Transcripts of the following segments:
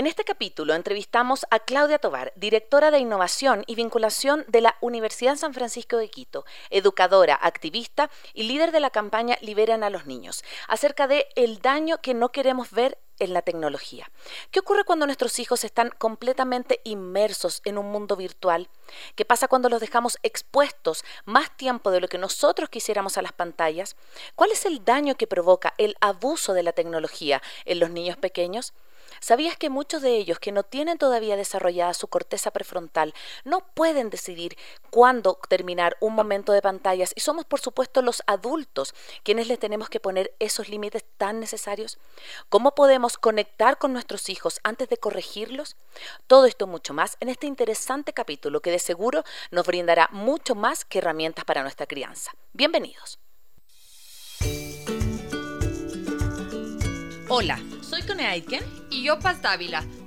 En este capítulo entrevistamos a Claudia Tobar, directora de Innovación y Vinculación de la Universidad San Francisco de Quito, educadora, activista y líder de la campaña Liberan a los Niños, acerca de el daño que no queremos ver en la tecnología. ¿Qué ocurre cuando nuestros hijos están completamente inmersos en un mundo virtual? ¿Qué pasa cuando los dejamos expuestos más tiempo de lo que nosotros quisiéramos a las pantallas? ¿Cuál es el daño que provoca el abuso de la tecnología en los niños pequeños? ¿Sabías que muchos de ellos que no tienen todavía desarrollada su corteza prefrontal no pueden decidir cuándo terminar un momento de pantallas y somos por supuesto los adultos quienes les tenemos que poner esos límites tan necesarios? ¿Cómo podemos conectar con nuestros hijos antes de corregirlos? Todo esto mucho más en este interesante capítulo que de seguro nos brindará mucho más que herramientas para nuestra crianza. Bienvenidos. Hola, soy Cone Aitken. Y yo, Paz Dávila.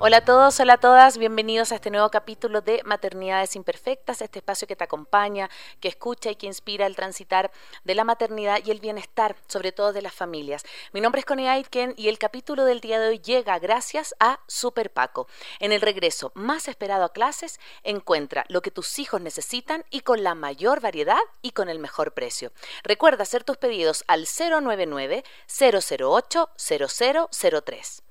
Hola a todos, hola a todas, bienvenidos a este nuevo capítulo de Maternidades Imperfectas, este espacio que te acompaña, que escucha y que inspira el transitar de la maternidad y el bienestar, sobre todo de las familias. Mi nombre es Connie Aitken y el capítulo del día de hoy llega gracias a Super Paco. En el regreso más esperado a clases, encuentra lo que tus hijos necesitan y con la mayor variedad y con el mejor precio. Recuerda hacer tus pedidos al 099 008 0003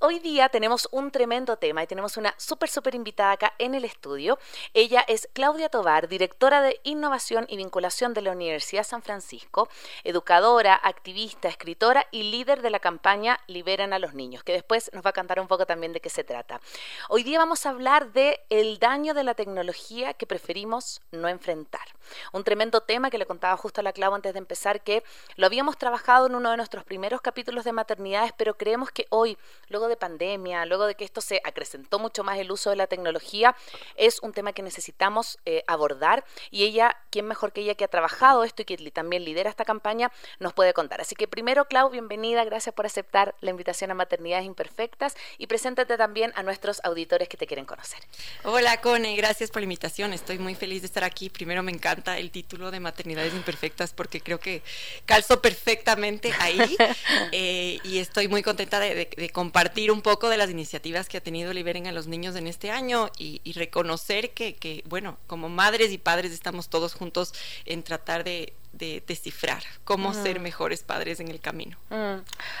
hoy día tenemos un tremendo tema y tenemos una súper, súper invitada acá en el estudio. Ella es Claudia Tobar, directora de Innovación y Vinculación de la Universidad San Francisco, educadora, activista, escritora y líder de la campaña Liberan a los Niños, que después nos va a cantar un poco también de qué se trata. Hoy día vamos a hablar de el daño de la tecnología que preferimos no enfrentar. Un tremendo tema que le contaba justo a la Clau antes de empezar, que lo habíamos trabajado en uno de nuestros primeros capítulos de maternidades, pero creemos que hoy, luego de pandemia, luego de que esto se acrecentó mucho más el uso de la tecnología, es un tema que necesitamos eh, abordar y ella, quien mejor que ella que ha trabajado esto y que también lidera esta campaña, nos puede contar. Así que primero, Clau, bienvenida, gracias por aceptar la invitación a Maternidades Imperfectas y preséntate también a nuestros auditores que te quieren conocer. Hola, Cone, gracias por la invitación, estoy muy feliz de estar aquí. Primero me encanta el título de Maternidades Imperfectas porque creo que calzo perfectamente ahí eh, y estoy muy contenta de compartir un poco de las iniciativas que ha tenido Liberen a los niños en este año y, reconocer que, bueno, como madres y padres estamos todos juntos en tratar de, descifrar cómo ser mejores padres en el camino.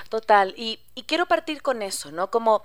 Total, y, y quiero partir con eso, ¿no? Como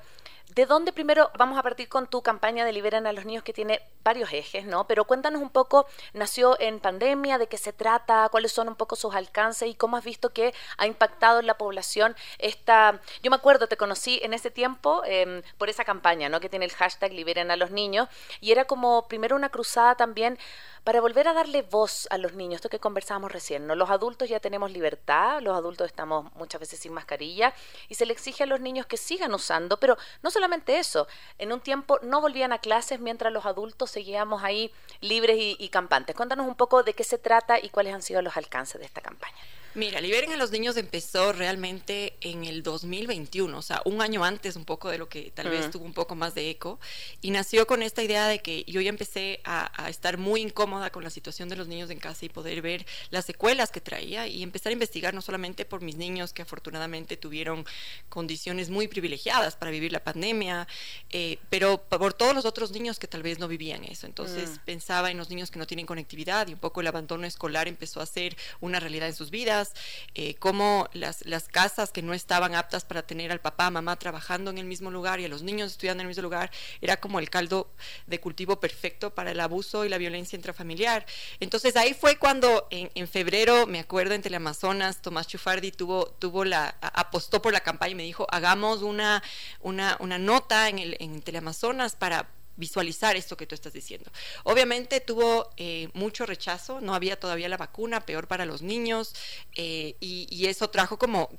¿De dónde primero vamos a partir con tu campaña de Liberan a los Niños que tiene varios ejes, ¿no? Pero cuéntanos un poco, nació en pandemia, de qué se trata, cuáles son un poco sus alcances y cómo has visto que ha impactado en la población esta... Yo me acuerdo, te conocí en ese tiempo em, por esa campaña, ¿no? Que tiene el hashtag Liberen a los Niños y era como primero una cruzada también para volver a darle voz a los niños, esto que conversábamos recién, ¿no? Los adultos ya tenemos libertad, los adultos estamos muchas veces sin mascarilla y se le exige a los niños que sigan usando, pero no solamente eso, en un tiempo no volvían a clases mientras los adultos seguíamos ahí libres y, y campantes. Cuéntanos un poco de qué se trata y cuáles han sido los alcances de esta campaña. Mira, Liberen a los Niños empezó realmente en el 2021, o sea, un año antes un poco de lo que tal vez tuvo un poco más de eco, y nació con esta idea de que yo ya empecé a, estar muy incómoda con la situación de los niños en casa y poder ver las secuelas que traía y empezar a investigar no solamente por mis niños que afortunadamente tuvieron condiciones muy privilegiadas para vivir la pandemia, eh, pero por todos los otros niños que tal vez no vivían eso. Entonces mm. pensaba en los niños que no tienen conectividad y un poco el abandono escolar empezó a ser una realidad en sus vidas eh, cómo las, las casas que no estaban aptas para tener al papá, mamá trabajando en el mismo lugar y a los niños estudiando en el mismo lugar, era como el caldo de cultivo perfecto para el abuso y la violencia intrafamiliar. Entonces ahí fue cuando en, febrero, me acuerdo, en Teleamazonas, Tomás Chufardi tuvo, tuvo la, apostó por la campaña y me dijo, hagamos una, una, una nota en, el, en Teleamazonas para visualizar esto que tú estás diciendo. Obviamente tuvo eh, mucho rechazo, no había todavía la vacuna, peor para los niños, eh, y, eso trajo como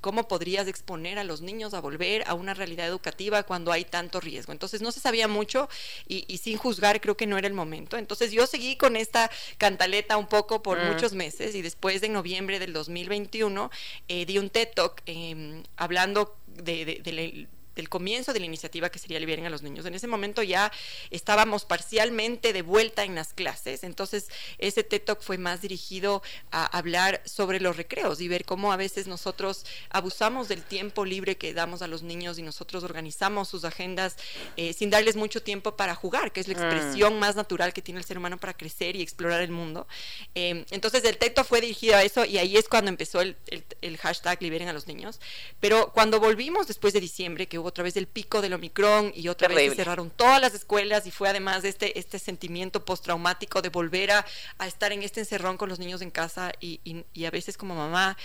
cómo podrías exponer a los niños a volver a una realidad educativa cuando hay tanto riesgo. Entonces no se sabía mucho y, sin juzgar creo que no era el momento. Entonces yo seguí con esta cantaleta un poco por mm. muchos meses y después de noviembre del 2021 eh, di un TED Talk em, hablando de, de, de, del comienzo de la iniciativa que sería Liberen a los Niños. En ese momento ya estábamos parcialmente de vuelta en las clases, entonces ese TED Talk fue más dirigido a hablar sobre los recreos y ver cómo a veces nosotros abusamos del tiempo libre que damos a los niños y nosotros organizamos sus agendas eh, sin darles mucho tiempo para jugar, que es la mm. expresión más natural que tiene el ser humano para crecer y explorar el mundo. Eh, entonces el TED Talk fue dirigido a eso y ahí es cuando empezó el, el hashtag Liberen a los Niños. Pero cuando volvimos después de diciembre, que otra vez del pico del Omicron y otra vez cerraron todas las escuelas y fue además este, este sentimiento postraumático de volver a, estar en este encerrón con los niños en casa y, y a veces como mamá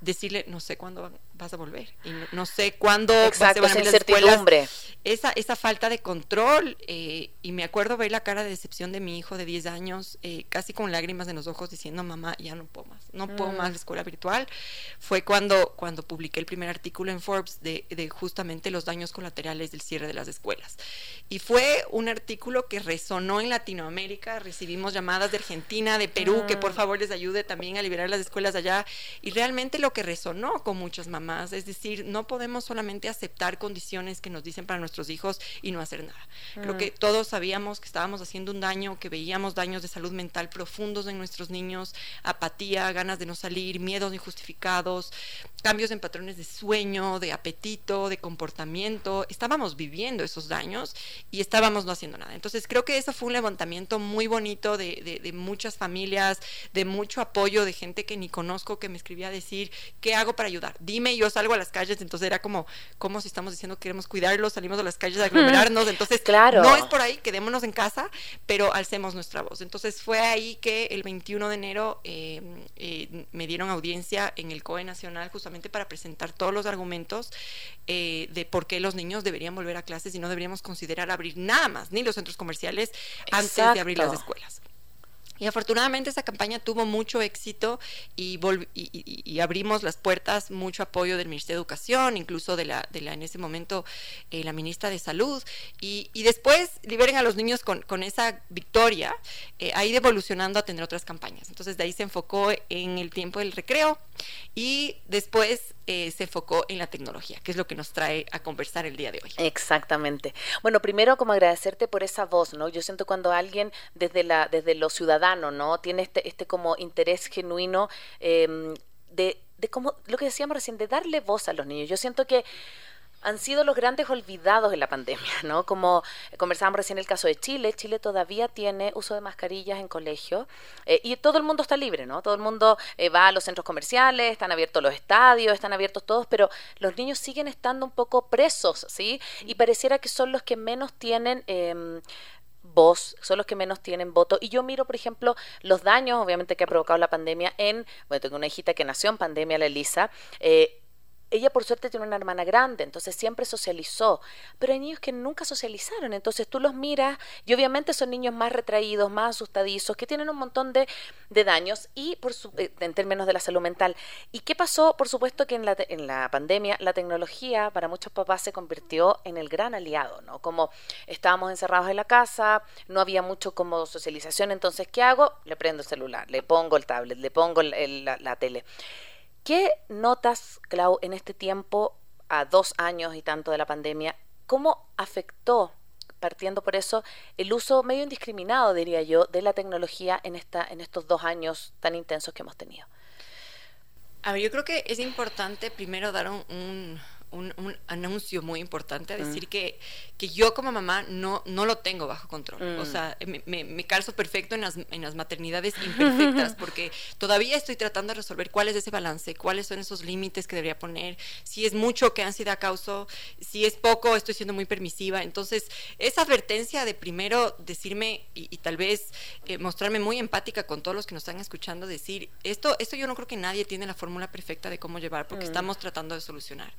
decirle, no sé cuándo vas a volver y no, sé cuándo Exacto, esa incertidumbre. Esa, esa falta de control eh, y me acuerdo ver la cara de decepción de mi hijo de 10 años, eh, casi con lágrimas en los ojos diciendo, mamá, ya no puedo más, no puedo mm. más la escuela virtual. Fue cuando, cuando publiqué el primer artículo en Forbes de, de justamente los daños colaterales del cierre de las escuelas. Y fue un artículo que resonó en Latinoamérica, recibimos llamadas de Argentina, de Perú, que por mm. favor les ayude también a liberar las escuelas allá y realmente lo que resonó con muchas mamás, es decir, no podemos solamente aceptar condiciones que nos dicen para nuestros hijos y no hacer nada. Creo que mm. todos sabíamos que estábamos haciendo un daño, que veíamos daños de salud mental profundos en nuestros niños, apatía, ganas de no salir, miedos injustificados, cambios en patrones de sueño, de apetito, de comportamiento. Estábamos viviendo esos daños y estábamos no haciendo nada. Entonces creo que eso fue un levantamiento muy bonito de, de muchas familias, de mucho apoyo de gente que ni conozco que me escribía a decir, ¿qué hago para ayudar? Dime, yo salgo a las calles, entonces era como, como si estamos diciendo queremos cuidarlos, salimos a las calles a aglomerarnos, entonces claro. no es por ahí, quedémonos en casa, pero alcemos nuestra voz. Entonces fue ahí que el 21 de enero eh, eh, me dieron audiencia en el COE Nacional justamente para presentar todos los argumentos eh, de por qué los niños deberían volver a clases y no deberíamos considerar abrir nada más, ni los centros comerciales, antes de abrir las escuelas. Y afortunadamente esa campaña tuvo mucho éxito y, y, abrimos las puertas, mucho apoyo del Ministerio de Educación, incluso de la, de la en ese momento eh, la ministra de Salud. Y, después liberen a los niños con, con esa victoria, eh, ido evolucionando a tener otras campañas. Entonces de ahí se enfocó en el tiempo del recreo y después eh, se enfocó en la tecnología, que es lo que nos trae a conversar el día de hoy. Exactamente. Bueno, primero como agradecerte por esa voz, ¿no? Yo siento cuando alguien desde la desde lo Tiene este este como interés genuino em, de de como lo que decíamos recién, de darle voz a los niños. Yo siento que han sido los grandes olvidados en la pandemia, ¿no? Como conversábamos recién el caso de Chile, Chile todavía tiene uso de mascarillas en colegio eh, y todo el mundo está libre, ¿no? Todo el mundo eh, va a los centros comerciales, están abiertos los estadios, están abiertos todos, pero los niños siguen estando un poco presos, ¿sí? Y pareciera que son los que menos tienen... Eh, voz, son los que menos tienen voto. Y yo miro, por ejemplo, los daños, obviamente, que ha provocado la pandemia en, bueno, tengo una hijita que nació en pandemia, la Elisa, eh, ella por suerte tiene una hermana grande, entonces siempre socializó, pero hay niños que nunca socializaron, entonces tú los miras y obviamente son niños más retraídos, más asustadizos, que tienen un montón de, de daños y por su, eh, en términos de la salud mental. ¿Y qué pasó? Por supuesto que en la, en la pandemia la tecnología para muchos papás se convirtió en el gran aliado, ¿no? Como estábamos encerrados en la casa, no había mucho como socialización, entonces ¿qué hago? Le prendo el celular, le pongo el tablet, le pongo la, la tele. ¿Qué notas, Clau, en este tiempo, a dos años y tanto de la pandemia, cómo afectó, partiendo por eso, el uso medio indiscriminado, diría yo, de la tecnología en, esta, en estos dos años tan intensos que hemos tenido? A ver, yo creo que es importante primero dar un un, anuncio muy importante, a mm. decir que, que yo como mamá no, no lo tengo bajo control. O mm. sea, me, me, calzo perfecto en las, en las maternidades imperfectas, porque todavía estoy tratando de resolver cuál es ese balance, cuáles son esos límites que debería poner, si es mucho que ansiedad causo, si es poco, estoy siendo muy permisiva. Entonces, esa advertencia de primero decirme y, tal vez eh, mostrarme muy empática con todos los que nos están escuchando, decir, esto, esto yo no creo que nadie tiene la fórmula perfecta de cómo llevar, porque mm. estamos tratando de solucionar.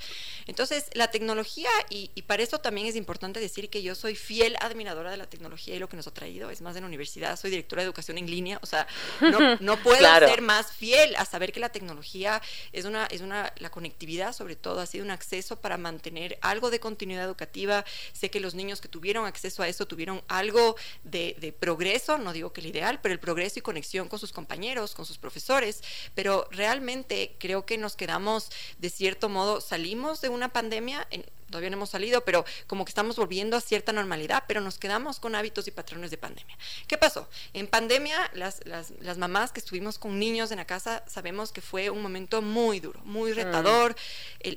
Entonces, la tecnología, y, para eso también es importante decir que yo soy fiel admiradora de la tecnología y lo que nos ha traído, es más en la universidad, soy directora de educación en línea, o sea, no, no puedo ser más fiel a saber que la tecnología es una, es una, la conectividad sobre todo ha sido un acceso para mantener algo de continuidad educativa. Sé que los niños que tuvieron acceso a eso tuvieron algo de, de progreso, no digo que el ideal, pero el progreso y conexión con sus compañeros, con sus profesores, pero realmente creo que nos quedamos, de cierto modo, salimos de una pandemia, en, todavía no hemos salido, pero como que estamos volviendo a cierta normalidad, pero nos quedamos con hábitos y patrones de pandemia. ¿Qué pasó? En pandemia, las, las, las mamás que estuvimos con niños en la casa, sabemos que fue un momento muy duro, muy retador.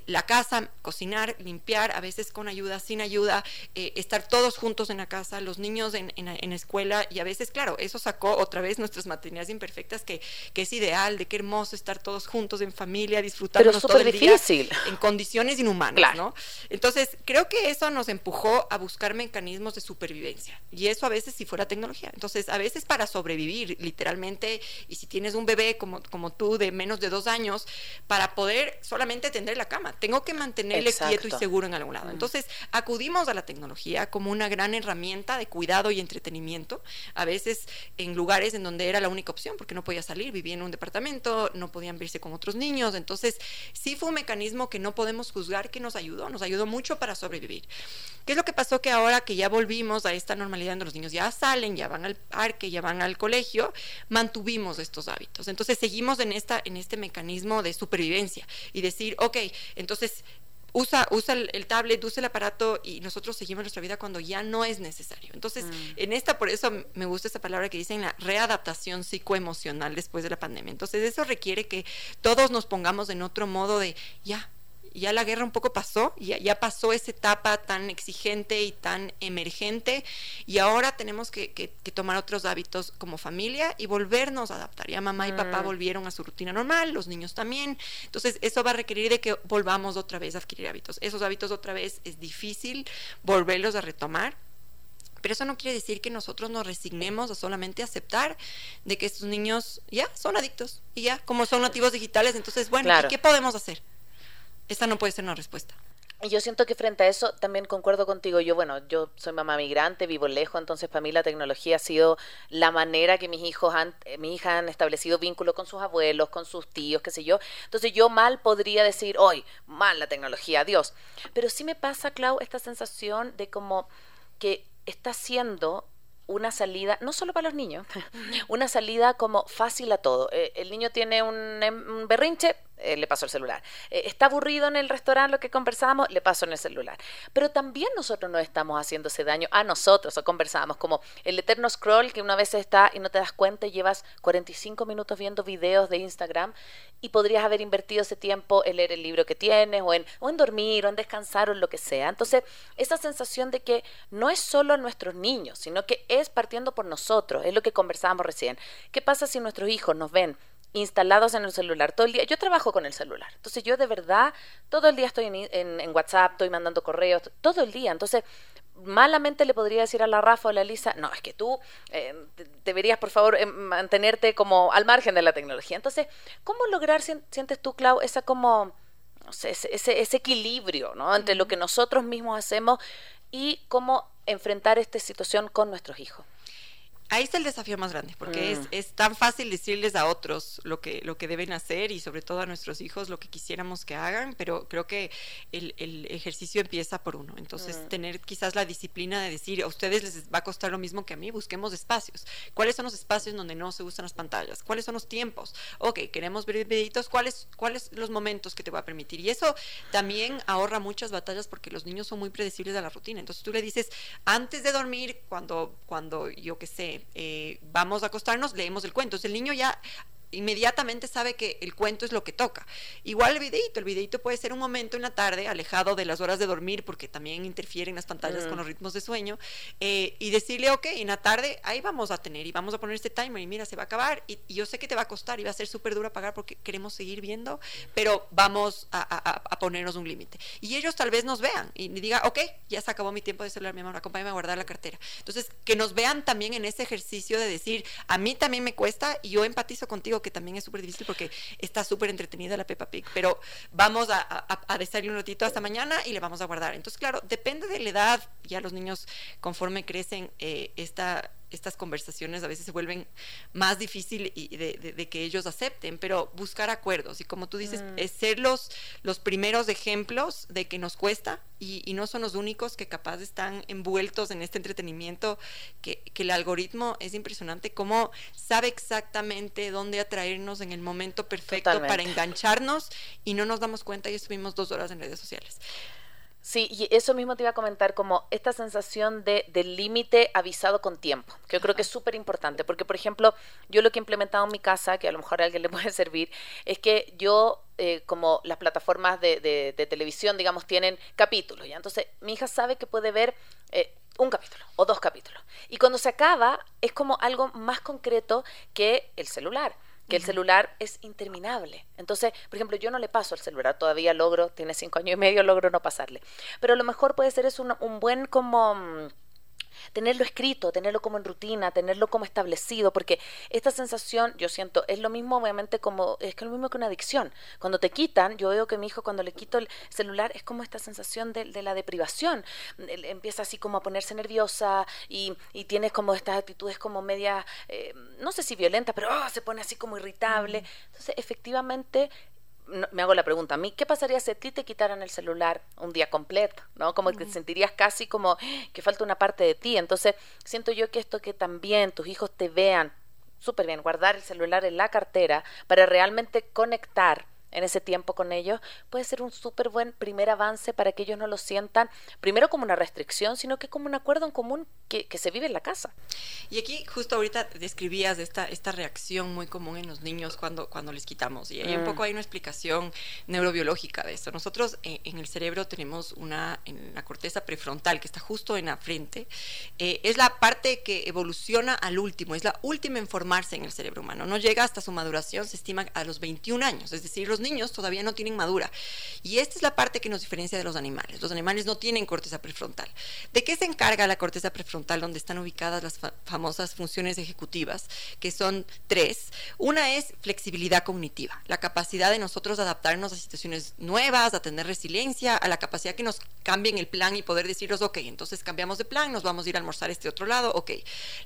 la casa, cocinar, limpiar, a veces con ayuda, sin ayuda, eh, estar todos juntos en la casa, los niños en, en, escuela, y a veces, claro, eso sacó otra vez nuestras maternidades imperfectas, que, que es ideal, de qué hermoso estar todos juntos en familia, disfrutando todo el difícil. día en condiciones inhumanas, ¿no? Entonces, creo que eso nos empujó a buscar mecanismos de supervivencia. Y eso a veces si fuera tecnología. Entonces, a veces para sobrevivir, literalmente, y si tienes un bebé como, como tú de menos de dos años, para poder solamente tender la cama, tengo que mantenerle quieto y seguro en algún lado. Mm. Entonces, acudimos a la tecnología como una gran herramienta de cuidado y entretenimiento, a veces en lugares en donde era la única opción, porque no podía salir, vivía en un departamento, no podían verse con otros niños. Entonces, sí fue un mecanismo que no podemos juzgar que nos ayudó, nos ayudó mucho para sobrevivir. ¿Qué es lo que pasó? Que ahora que ya volvimos a esta normalidad donde los niños ya salen, ya van al parque, ya van al colegio, mantuvimos estos hábitos. Entonces seguimos en, esta, en este mecanismo de supervivencia y decir, ok, entonces usa, usa el, tablet, usa el aparato y nosotros seguimos nuestra vida cuando ya no es necesario. Entonces, mm. en esta, por eso me gusta esta palabra que dicen la readaptación psicoemocional después de la pandemia. Entonces, eso requiere que todos nos pongamos en otro modo de, ya, ya la guerra un poco pasó, ya, ya pasó esa etapa tan exigente y tan emergente y ahora tenemos que, tomar otros hábitos como familia y volvernos a adaptar. Ya mamá y papá mm. volvieron a su rutina normal, los niños también. Entonces eso va a requerir de que volvamos otra vez a adquirir hábitos. Esos hábitos otra vez es difícil volverlos a retomar. Pero eso no quiere decir que nosotros nos resignemos a solamente aceptar de que estos niños ya son adictos y ya, como son nativos digitales, entonces, bueno, qué podemos hacer? Esta no puede ser una respuesta. Y yo siento que frente a eso también concuerdo contigo. Yo, bueno, yo soy mamá migrante, vivo lejos, entonces para mí la tecnología ha sido la manera que mis hijos han, eh, mis hijas han establecido vínculo con sus abuelos, con sus tíos, qué sé yo. Entonces yo mal podría decir, hoy, mal la tecnología, adiós. Pero sí me pasa, Clau, esta sensación de como que está siendo una salida, no solo para los niños, una salida como fácil a todo. Eh, el niño tiene un, em, un berrinche, eh, le paso el celular. Eh, está aburrido en el restaurante lo que conversábamos, le paso en el celular. Pero también nosotros nos estamos haciendo ese daño a nosotros, o conversábamos como el eterno scroll que una vez está y no te das cuenta y llevas 45 minutos viendo videos de Instagram y podrías haber invertido ese tiempo en leer el libro que tienes o en, o en dormir o en descansar o en lo que sea. Entonces, esa sensación de que no es solo nuestros niños, sino que es partiendo por nosotros, es lo que conversábamos recién. ¿Qué pasa si nuestros hijos nos ven instalados en el celular todo el día. Yo trabajo con el celular, entonces yo de verdad todo el día estoy en, WhatsApp, estoy mandando correos, todo el día. Entonces, malamente le podría decir a la Rafa o a la Lisa, no, es que tú eh, deberías, por favor, eh, mantenerte como al margen de la tecnología. Entonces, ¿cómo lograr, sientes tú, Clau, esa como, no sé, ese, ese, equilibrio, ¿no? Entre lo que nosotros mismos hacemos y cómo enfrentar esta situación con nuestros hijos? Ahí está el desafío más grande, porque mm. es, tan fácil decirles a otros lo que, lo que deben hacer y sobre todo a nuestros hijos lo que quisiéramos que hagan, pero creo que el, ejercicio empieza por uno. Entonces, mm. tener quizás la disciplina de decir, a ustedes les va a costar lo mismo que a mí, busquemos espacios. ¿Cuáles son los espacios donde no se usan las pantallas? ¿Cuáles son los tiempos? Ok, queremos ver videitos, ¿cuáles, ¿cuáles los momentos que te va a permitir? Y eso también ahorra muchas batallas porque los niños son muy predecibles a la rutina. Entonces, tú le dices, antes de dormir, cuando, cuando yo qué sé, eh, vamos a acostarnos, leemos el cuento. El niño ya inmediatamente sabe que el cuento es lo que toca. Igual el videito, el videito puede ser un momento en la tarde, alejado de las horas de dormir, porque también interfieren las pantallas con mm. los ritmos de sueño, eh, y decirle, ok, en la tarde ahí vamos a tener y vamos a poner este timer y mira, se va a acabar y, yo sé que te va a costar y va a ser súper duro a pagar porque queremos seguir viendo, pero vamos a, ponernos un límite. Y ellos tal vez nos vean y digan, ok, ya se acabó mi tiempo de celular, mi amor, acompáñame a guardar la cartera. Entonces, que nos vean también en ese ejercicio de decir, a mí también me cuesta y yo empatizo contigo que también es súper difícil porque está súper entretenida la Peppa Pig, pero vamos a, a, un ratito hasta mañana y le vamos a guardar. Entonces, claro, depende de la edad, ya los niños conforme crecen, eh, esta estas conversaciones a veces se vuelven más difícil y de, que ellos acepten, pero buscar acuerdos y como tú dices, mm. es ser los, los primeros ejemplos de que nos cuesta y, no son los únicos que capaz están envueltos en este entretenimiento, que, el algoritmo es impresionante, cómo sabe exactamente dónde atraernos en el momento perfecto para engancharnos y no nos damos cuenta y estuvimos dos horas en redes sociales. Sí, y eso mismo te iba a comentar, como esta sensación de, del límite avisado con tiempo, que yo creo que es súper importante, porque por ejemplo, yo lo que he implementado en mi casa, que a lo mejor a alguien le puede servir, es que yo, eh, como las plataformas de, de, televisión, digamos, tienen capítulos, ¿ya? Entonces, mi hija sabe que puede ver... Eh, un capítulo o dos capítulos. Y cuando se acaba es como algo más concreto que el celular que el celular es interminable. Entonces, por ejemplo, yo no le paso el celular, todavía logro, tiene cinco años y medio, logro no pasarle. Pero a lo mejor puede ser es un, un buen como mm, tenerlo escrito, tenerlo como en rutina, tenerlo como establecido, porque esta sensación, yo siento, es lo mismo obviamente como, es que lo mismo que una adicción. Cuando te quitan, yo veo que mi hijo cuando le quito el celular es como esta sensación de, la deprivación. empieza así como a ponerse nerviosa y, y tienes como estas actitudes como media, eh, no sé si violenta, pero oh, se pone así como irritable. Entonces, efectivamente, me hago la pregunta a mí, ¿qué pasaría si a ti te quitaran el celular un día completo? ¿no? Como que te sentirías casi como que falta una parte de ti. Entonces, siento yo que esto que también tus hijos te vean súper bien, guardar el celular en la cartera para realmente conectar en ese tiempo con ellos, puede ser un súper buen primer avance para que ellos no lo sientan primero como una restricción, sino que como un acuerdo en común que, se vive en la casa. Y aquí justo ahorita describías esta, esta reacción muy común en los niños cuando, cuando les quitamos. Y un mm. poco hay una explicación neurobiológica de esto. Nosotros eh, en el cerebro tenemos una, en la corteza prefrontal que está justo en la frente, eh, es la parte que evoluciona al último, es la última en formarse en el cerebro humano. No llega hasta su maduración, se estima a los 21 años, es decir, los niños todavía no tienen madura. Y esta es la parte que nos diferencia de los animales. Los animales no tienen corteza prefrontal. ¿De qué se encarga la corteza prefrontal donde están ubicadas las famosas funciones ejecutivas, que son tres? Una es flexibilidad cognitiva, la capacidad de nosotros adaptarnos a situaciones nuevas, a tener resiliencia, a la capacidad que nos cambien el plan y poder decirnos, ok, entonces cambiamos de plan, nos vamos a ir a almorzar este otro lado, ok.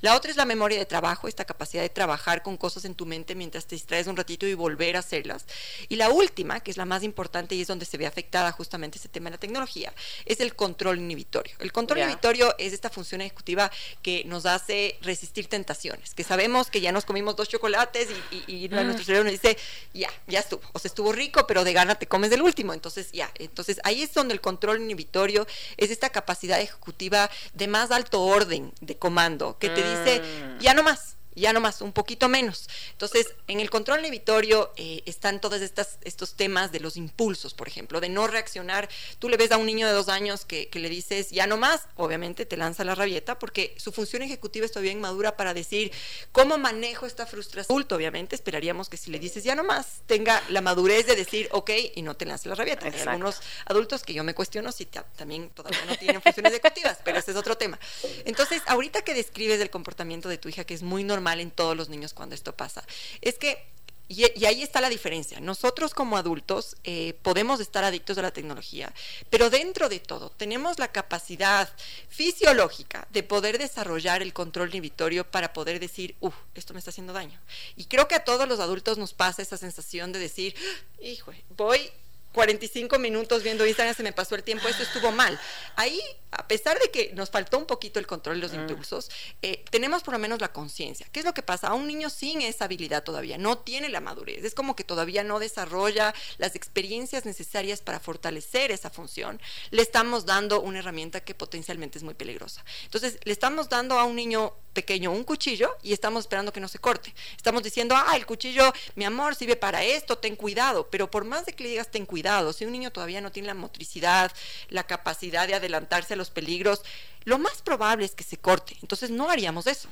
La otra es la memoria de trabajo, esta capacidad de trabajar con cosas en tu mente mientras te distraes un ratito y volver a hacerlas. Y la última, que es la más importante y es donde se ve afectada justamente ese tema de la tecnología, es el control inhibitorio. El control inhibitorio es esta función ejecutiva que nos hace resistir tentaciones, que sabemos que ya nos comimos dos chocolates y, y, nuestro cerebro nos dice, ya, ya estuvo, o sea, estuvo rico, pero de gana te comes del último, entonces ya, entonces ahí es donde el control inhibitorio es esta capacidad ejecutiva de más alto orden de comando, que te dice, mm. ya no más, ya no más, un poquito menos. Entonces, en el control inhibitorio eh, están todos estas, estos temas de los impulsos, por ejemplo, de no reaccionar. Tú le ves a un niño de dos años que, le dices ya no más, obviamente te lanza la rabieta porque su función ejecutiva está bien madura para decir cómo manejo esta frustración. Adulto, obviamente, esperaríamos que si le dices ya no más, tenga la madurez de decir ok y no te lance la rabieta. Hay algunos adultos que yo me cuestiono si también todavía no tienen funciones ejecutivas, pero ese es otro tema. Entonces, ahorita que describes el comportamiento de tu hija, que es muy normal, en todos los niños cuando esto pasa. Es que y, ahí está la diferencia. Nosotros como adultos eh, podemos estar adictos a la tecnología, pero dentro de todo tenemos la capacidad fisiológica de poder desarrollar el control inhibitorio para poder decir, uff, esto me está haciendo daño. Y creo que a todos los adultos nos pasa esa sensación de decir, hijo, voy 45 minutos viendo Instagram, se me pasó el tiempo, esto estuvo mal. Ahí, a pesar de que nos faltó un poquito el control de los mm. impulsos, eh, tenemos por lo menos la conciencia. ¿Qué es lo que pasa? A un niño sin esa habilidad todavía, no tiene la madurez, es como que todavía no desarrolla las experiencias necesarias para fortalecer esa función. Le estamos dando una herramienta que potencialmente es muy peligrosa. Entonces, le estamos dando a un niño pequeño un cuchillo y estamos esperando que no se corte. Estamos diciendo, ah, el cuchillo, mi amor, sirve para esto, ten cuidado. Pero por más de que le digas ten cuidado, si un niño todavía no tiene la motricidad, la capacidad de adelantarse a los peligros, lo más probable es que se corte. Entonces no haríamos eso.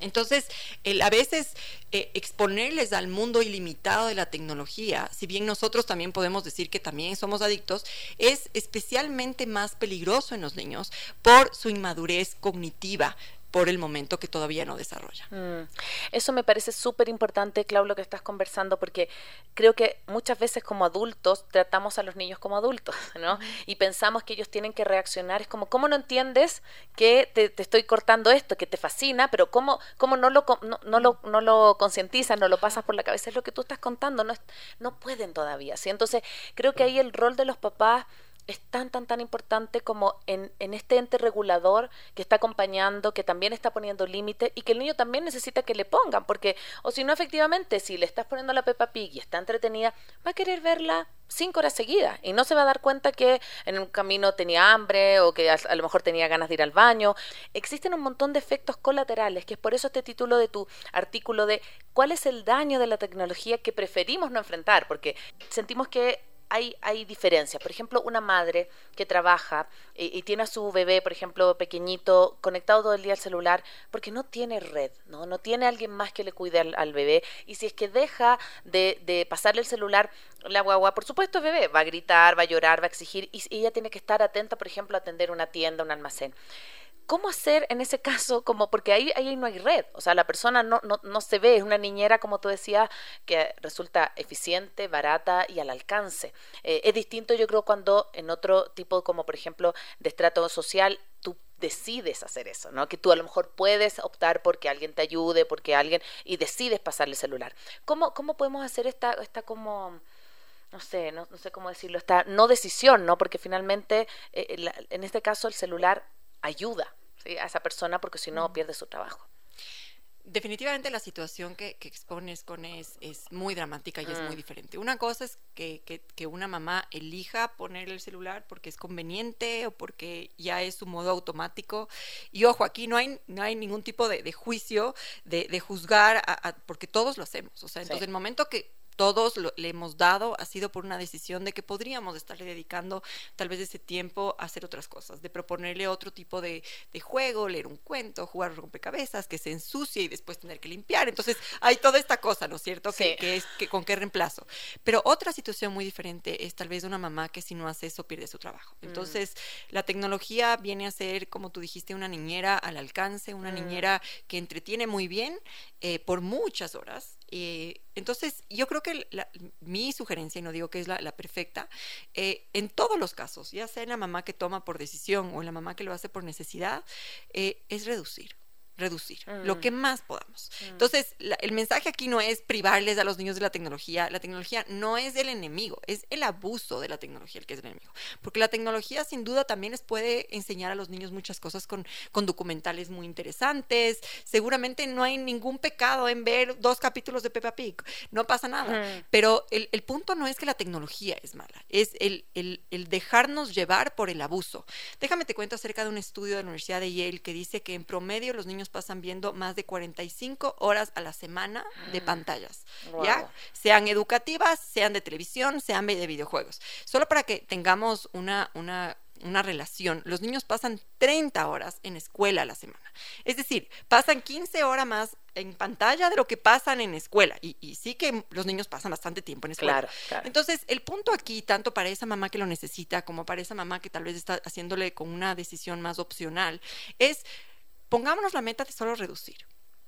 Entonces, a veces eh, exponerles al mundo ilimitado de la tecnología, si bien nosotros también podemos decir que también somos adictos, es especialmente más peligroso en los niños por su inmadurez cognitiva por el momento que todavía no desarrolla. Mm. Eso me parece súper importante, Clau, lo que estás conversando, porque creo que muchas veces como adultos tratamos a los niños como adultos, ¿no? Y pensamos que ellos tienen que reaccionar. Es como, ¿cómo no entiendes que te, estoy cortando esto, que te fascina, pero cómo, cómo no lo, no, lo, no lo concientizas, no lo pasas por la cabeza? Es lo que tú estás contando, no, no pueden todavía, ¿sí? Entonces, creo que ahí el rol de los papás es tan, tan, tan importante como en, en este ente regulador que está acompañando, que también está poniendo límite y que el niño también necesita que le pongan, porque, o si no, efectivamente, si le estás poniendo la Peppa Pig y está entretenida, va a querer verla cinco horas seguidas y no se va a dar cuenta que en un camino tenía hambre o que a, a, lo mejor tenía ganas de ir al baño. Existen un montón de efectos colaterales, que es por eso este título de tu artículo de cuál es el daño de la tecnología que preferimos no enfrentar, porque sentimos que hay, hay diferencias. Por ejemplo, una madre que trabaja y, tiene a su bebé, por ejemplo, pequeñito, conectado todo el día al celular, porque no tiene red, ¿no? No tiene alguien más que le cuide al, bebé. Y si es que deja de, de, pasarle el celular, la guagua, por supuesto, el bebé va a gritar, va a llorar, va a exigir, y ella tiene que estar atenta, por ejemplo, a atender una tienda, un almacén. ¿Cómo hacer en ese caso? Como porque ahí, ahí no hay red, o sea, la persona no, no, no se ve, es una niñera, como tú decías, que resulta eficiente, barata y al alcance. Eh, es distinto, yo creo, cuando en otro tipo, como por ejemplo, de estrato social, tú decides hacer eso, ¿no? Que tú a lo mejor puedes optar porque alguien te ayude, porque alguien, y decides pasarle el celular. ¿Cómo, cómo podemos hacer esta, esta como no sé, no, no, sé cómo decirlo, esta no decisión, ¿no? Porque finalmente, eh, en este caso, el celular ayuda a esa persona porque si no pierde su trabajo. Definitivamente la situación que, expones con es, es muy dramática y es muy mm. diferente. Una cosa es que, que, una mamá elija poner el celular porque es conveniente o porque ya es su modo automático. Y ojo, aquí no hay, no hay ningún tipo de, juicio, de, juzgar, porque todos lo hacemos. O sea, entonces el momento que todos le hemos dado ha sido por una decisión de que podríamos estarle dedicando tal vez ese tiempo a hacer otras cosas, de proponerle otro tipo de, juego, leer un cuento, jugar rompecabezas, que se ensucie y después tener que limpiar. Entonces hay toda esta cosa, ¿no es cierto? Que, es que con qué reemplazo. Pero otra situación muy diferente es tal vez una mamá que si no hace eso pierde su trabajo. Mm. Entonces la tecnología viene a ser, como tú dijiste, una niñera al alcance, una mm. niñera que entretiene muy bien eh, por muchas horas eh, entonces, yo creo que mi sugerencia, y no digo que es la, perfecta, eh, en todos los casos, ya sea en la mamá que toma por decisión o en la mamá que lo hace por necesidad, eh, es reducir reducir lo mm. que más podamos. Mm. Entonces, el mensaje aquí no es privarles a los niños de la tecnología. La tecnología no es el enemigo, es el abuso de la tecnología el que es el enemigo. Porque la tecnología sin duda también les puede enseñar a los niños muchas cosas con, con documentales muy interesantes. Seguramente no hay ningún pecado en ver dos capítulos de Peppa Pig, no pasa nada. Pero el, el, punto no es que la tecnología es mala, es el, el, el dejarnos llevar por el abuso. Déjame te cuento acerca de un estudio de la Universidad de Yale que dice que en promedio los niños pasan viendo más de 45 horas a la semana de mm. pantallas, ¿ya? Sean educativas, sean de televisión, sean de videojuegos. Solo para que tengamos una, una, una relación, los niños pasan 30 horas en escuela a la semana. Es decir, pasan 15 horas más en pantalla de lo que pasan en escuela. Y, y, sí que los niños pasan bastante tiempo en escuela. Claro, Entonces, el punto aquí, tanto para esa mamá que lo necesita como para esa mamá que tal vez está haciéndole con una decisión más opcional, es pongámonos la meta de solo reducir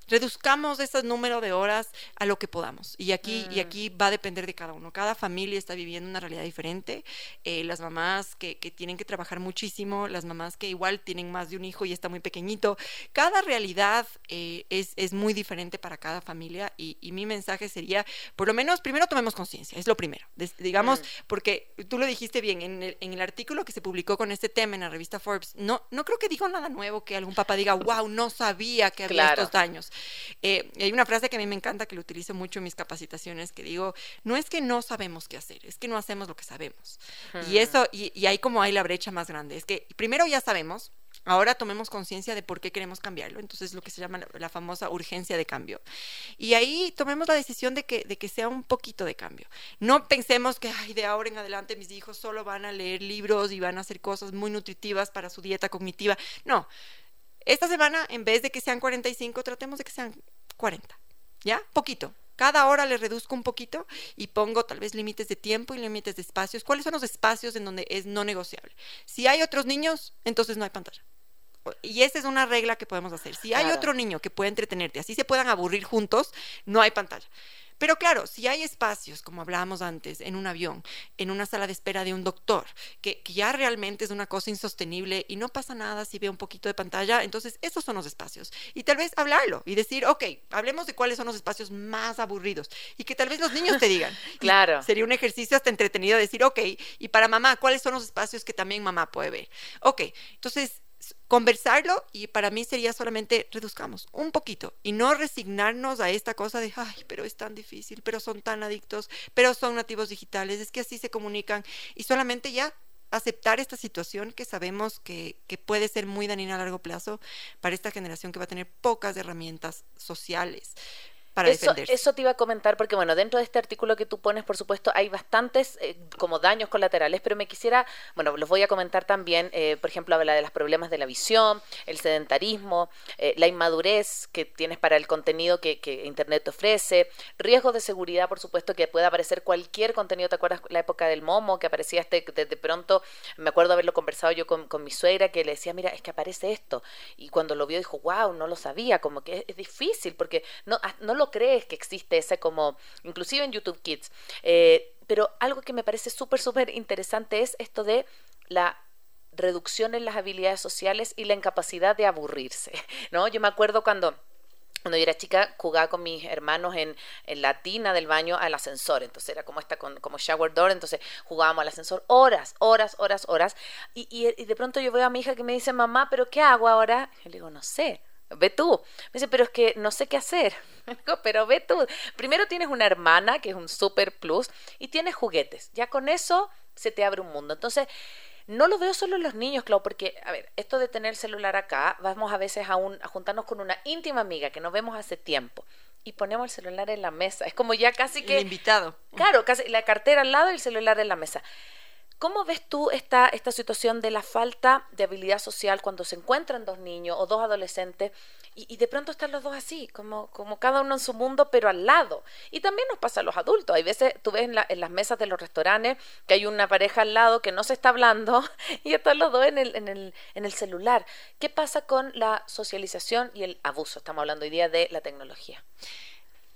reduzcamos ese número de horas a lo que podamos. Y aquí, y mm. aquí va a depender de cada uno. Cada familia está viviendo una realidad diferente. Eh, las mamás que, que, tienen que trabajar muchísimo, las mamás que igual tienen más de un hijo y está muy pequeñito. Cada realidad eh, es, es, muy diferente para cada familia y, y, mi mensaje sería, por lo menos, primero tomemos conciencia, es lo primero. digamos, mm. porque tú lo dijiste bien, en el, en el, artículo que se publicó con este tema en la revista Forbes, no, no creo que dijo nada nuevo que algún papá diga, wow, no sabía que había estos daños. Eh, hay una frase que a mí me encanta, que lo utilizo mucho en mis capacitaciones, que digo, no es que no sabemos qué hacer, es que no hacemos lo que sabemos. Y eso, y, y ahí como hay la brecha más grande, es que primero ya sabemos, Ahora tomemos conciencia de por qué queremos cambiarlo. Entonces, lo que se llama la, famosa urgencia de cambio. Y ahí tomemos la decisión de que, de que sea un poquito de cambio. No pensemos que Ay, de ahora en adelante mis hijos solo van a leer libros y van a hacer cosas muy nutritivas para su dieta cognitiva. No, esta semana, en vez de que sean 45, tratemos de que sean 40. ¿Ya? Poquito. Cada hora le reduzco un poquito y pongo tal vez límites de tiempo y límites de espacios. ¿Cuáles son los espacios en donde es no negociable? Si hay otros niños, entonces no hay pantalla. Y esa es una regla que podemos hacer. Si hay otro niño que puede entretenerte, así se puedan aburrir juntos, no hay pantalla. Pero claro, si hay espacios, como hablábamos antes, en un avión, en una sala de espera de un doctor, que, ya realmente es una cosa insostenible y no pasa nada si ve un poquito de pantalla, entonces esos son los espacios. Y tal vez hablarlo y decir, ok, hablemos de cuáles son los espacios más aburridos y que tal vez los niños te digan. claro. sería un ejercicio hasta entretenido decir, ok, y para mamá, ¿cuáles son los espacios que también mamá puede ver? Ok, entonces conversarlo y para mí sería solamente reduzcamos un poquito y no resignarnos a esta cosa de, ay, pero es tan difícil, pero son tan adictos, pero son nativos digitales, es que así se comunican y solamente ya aceptar esta situación que sabemos que, que, puede ser muy dañina a largo plazo para esta generación que va a tener pocas herramientas sociales eso, Eso te iba a comentar porque, bueno, dentro de este artículo que tú pones, por supuesto, hay bastantes eh, como daños colaterales, pero me quisiera, bueno, los voy a comentar también, eh, por ejemplo, habla de los problemas de la visión, el sedentarismo, eh, la inmadurez que tienes para el contenido que, Internet te ofrece, riesgos de seguridad, por supuesto, que pueda aparecer cualquier contenido, ¿te acuerdas la época del momo que aparecía este, de, pronto, me acuerdo haberlo conversado yo con, mi suegra que le decía, mira, es que aparece esto, y cuando lo vio dijo, wow, no lo sabía, como que es, difícil, porque no, ah, no lo crees que existe ese como, inclusive en YouTube Kids. Eh, pero algo que me parece súper, súper interesante es esto de la reducción en las habilidades sociales y la incapacidad de aburrirse, ¿no? Yo me acuerdo cuando cuando yo era chica jugaba con mis hermanos en, en, la tina del baño al ascensor, entonces era como esta con, como shower door, entonces jugábamos al ascensor horas, horas, horas, horas, y, y, y, de pronto yo veo a mi hija que me dice, mamá, pero ¿qué hago ahora? yo le digo, no sé, ve tú. Me dice, pero es que no sé qué hacer. Digo, pero ve tú. Primero tienes una hermana, que es un super plus, y tienes juguetes. Ya con eso se te abre un mundo. Entonces, no lo veo solo en los niños, Clau, porque, a ver, esto de tener el celular acá, vamos a veces a, un, a juntarnos con una íntima amiga que nos vemos hace tiempo y ponemos el celular en la mesa. Es como ya casi que... El invitado. Claro, casi la cartera al lado y el celular en la mesa. ¿Cómo ves tú esta, esta situación de la falta de habilidad social cuando se encuentran dos niños o dos adolescentes y, de pronto están los dos así, como, como cada uno en su mundo, pero al lado? Y también nos pasa a los adultos. Hay veces, tú ves en, en las mesas de los restaurantes que hay una pareja al lado que no se está hablando y están los dos en el, en el, en el celular. ¿Qué pasa con la socialización y el abuso? Estamos hablando hoy día de la tecnología.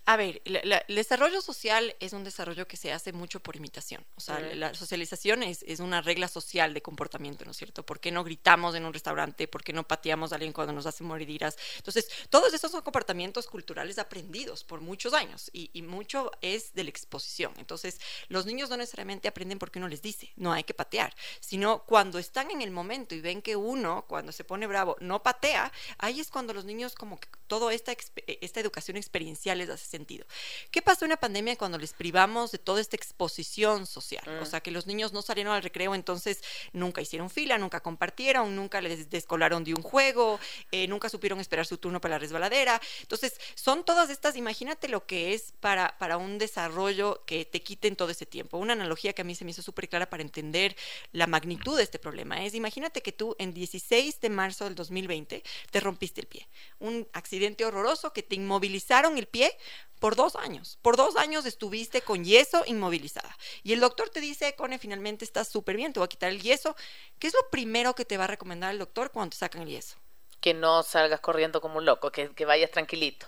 A ver, el desarrollo social es un desarrollo que se hace mucho por imitación. O sea, la socialización es, una regla social de comportamiento, ¿no es cierto? ¿Por qué no gritamos en un restaurante? ¿Por qué no pateamos a alguien cuando nos hace mordidas? Entonces, todos esos son comportamientos culturales aprendidos por muchos años y, y, mucho es de la exposición. Entonces, los niños no necesariamente aprenden porque uno les dice, no hay que patear, sino cuando están en el momento y ven que uno, cuando se pone bravo, no patea, ahí es cuando los niños como que toda esta, esta educación experiencial les hace sentido. ¿Qué pasó en la pandemia cuando les privamos de toda esta exposición social? O mm. sea, que los niños no salieron al recreo, entonces nunca hicieron fila, nunca compartieron, nunca les descolaron de un juego, eh, nunca supieron esperar su turno para la resbaladera. Entonces, son todas estas, imagínate lo que es para, para un desarrollo que te quiten todo ese tiempo. Una analogía que a mí se me hizo súper clara para entender la magnitud de este problema es, imagínate que tú en 16 de marzo del 2020 te rompiste el pie. Un accidente horroroso que te inmovilizaron el pie por dos años. Por dos años estuviste con yeso inmovilizada. Y el doctor te dice, Cone, finalmente estás súper bien, te voy a quitar el yeso. ¿Qué es lo primero que te va a recomendar el doctor cuando te sacan el yeso? Que no salgas corriendo como un loco, que, que vayas tranquilito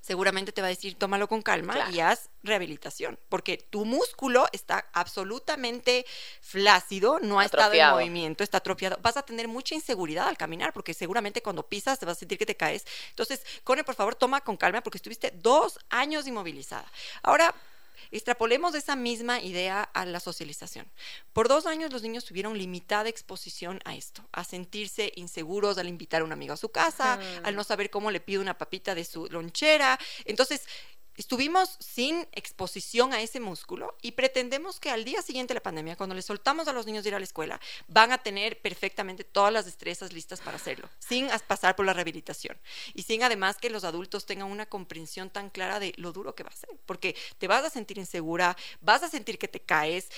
seguramente te va a decir tómalo con calma y haz rehabilitación, porque tu músculo está absolutamente flácido, no ha estado en movimiento, está atrofiado. Vas a tener mucha inseguridad al caminar, porque seguramente cuando pisas te vas a sentir que te caes. Entonces, Cone, por favor, toma con calma, porque estuviste dos años inmovilizada. Ahora, Extrapolemos esa misma idea a la socialización. Por dos años los niños tuvieron limitada exposición a esto, a sentirse inseguros al invitar a un amigo a su casa, al no saber cómo le pide una papita de su lonchera. Entonces, Estuvimos sin exposición a ese músculo y pretendemos que al día siguiente de la pandemia, cuando les soltamos a los niños de ir a la escuela, van a tener perfectamente todas las destrezas listas para hacerlo, sin pasar por la rehabilitación y sin además que los adultos tengan una comprensión tan clara de lo duro que va a ser, porque te vas a sentir insegura, vas a sentir que te caes,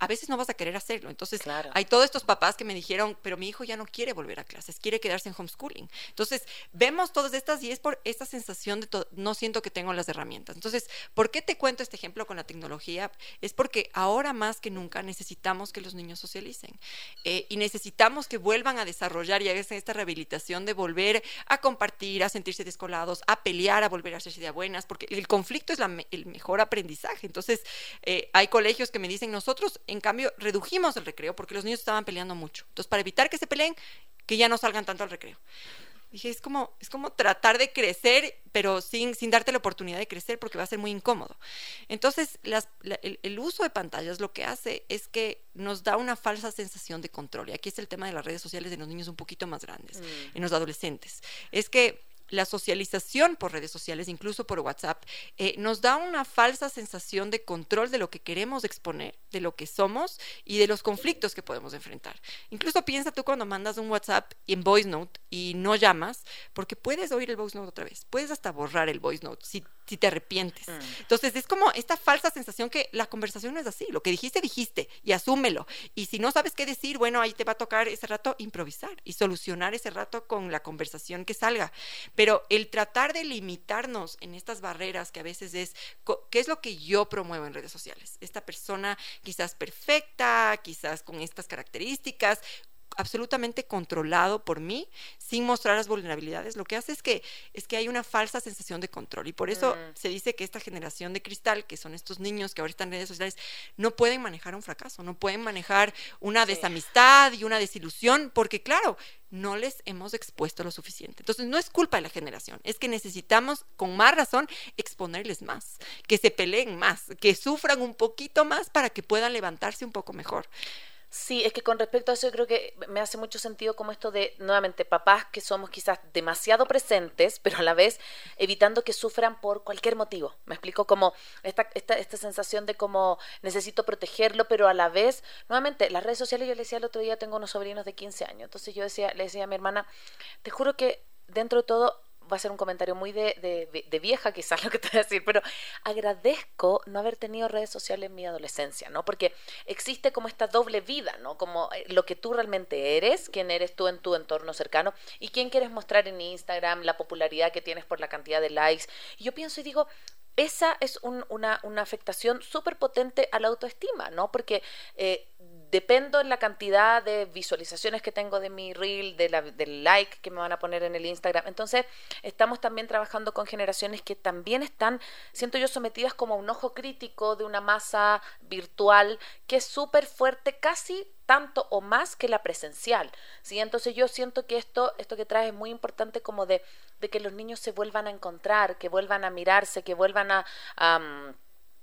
a veces no vas a querer hacerlo. Entonces, hay todos estos papás que me dijeron, pero mi hijo ya no quiere volver a clases, quiere quedarse en homeschooling. Entonces, vemos todas estas y es por esta sensación de no siento que tengo las herramientas. Entonces, ¿por qué te cuento este ejemplo con la tecnología? Es porque ahora más que nunca necesitamos que los niños socialicen eh, y necesitamos que vuelvan a desarrollar y hagan esta rehabilitación de volver a compartir, a sentirse descolados, a pelear, a volver a hacerse de buenas, porque el conflicto es el mejor aprendizaje. Entonces, eh, hay colegios que me dicen, nosotros, en cambio, redujimos el recreo porque los niños estaban peleando mucho. Entonces, para evitar que se peleen, que ya no salgan tanto al recreo. Dije, es como, es como tratar de crecer, pero sin, sin darte la oportunidad de crecer porque va a ser muy incómodo. Entonces, el, uso de pantallas lo que hace es que nos da una falsa sensación de control. Y aquí es el tema de las redes sociales de los niños un poquito más grandes, mm. en los adolescentes. Es que la socialización por redes sociales, incluso por WhatsApp, eh, nos da una falsa sensación de control de lo que queremos exponer, de lo que somos y de los conflictos que podemos enfrentar. Incluso piensa tú cuando mandas un WhatsApp en voice note y no llamas, porque puedes oír el voice note otra vez, puedes hasta borrar el voice note si, si te arrepientes. Mm. Entonces es como esta falsa sensación que la conversación no es así, lo que dijiste, dijiste y asúmelo. Y si no sabes qué decir, bueno, ahí te va a tocar ese rato improvisar y solucionar ese rato con la conversación que salga pero el tratar de limitarnos en estas barreras que a veces es, ¿qué es lo que yo promuevo en redes sociales? Esta persona quizás perfecta, quizás con estas características, absolutamente controlado por mí sin mostrar las vulnerabilidades, lo que hace es que, es que hay una falsa sensación de control. Y por eso mm. se dice que esta generación de cristal, que son estos niños que ahora están en redes sociales, no pueden manejar un fracaso, no pueden manejar una desamistad y una desilusión, porque claro, no les hemos expuesto lo suficiente. Entonces, no es culpa de la generación, es que necesitamos, con más razón, exponerles más, que se peleen más, que sufran un poquito más para que puedan levantarse un poco mejor. Sí, es que con respecto a eso yo creo que me hace mucho sentido como esto de, nuevamente, papás que somos quizás demasiado presentes, pero a la vez evitando que sufran por cualquier motivo. Me explico como esta, esta, esta sensación de como necesito protegerlo, pero a la vez, nuevamente, las redes sociales, yo le decía el otro día, tengo unos sobrinos de 15 años, entonces yo decía, le decía a mi hermana, te juro que dentro de todo va a ser un comentario muy de, de, vieja quizás lo que te voy a decir, pero agradezco no haber tenido redes sociales en mi adolescencia, ¿no? Porque existe como esta doble vida, ¿no? Como eh, lo que tú realmente eres, quién eres tú en tu entorno cercano y quién quieres mostrar en Instagram, la popularidad que tienes por la cantidad de likes. Yo pienso y digo, esa es una, una, afectación súper potente a la autoestima, ¿no? Porque eh, dependo en la cantidad de visualizaciones que tengo de mi reel, de la, del like que me van a poner en el Instagram. Entonces, estamos también trabajando con generaciones que también están, siento yo, sometidas como a un ojo crítico de una masa virtual que es súper fuerte, casi tanto o más que la presencial. ¿sí? Entonces yo siento que esto, esto que trae es muy importante como de, de que los niños se vuelvan a encontrar, que vuelvan a mirarse, que vuelvan a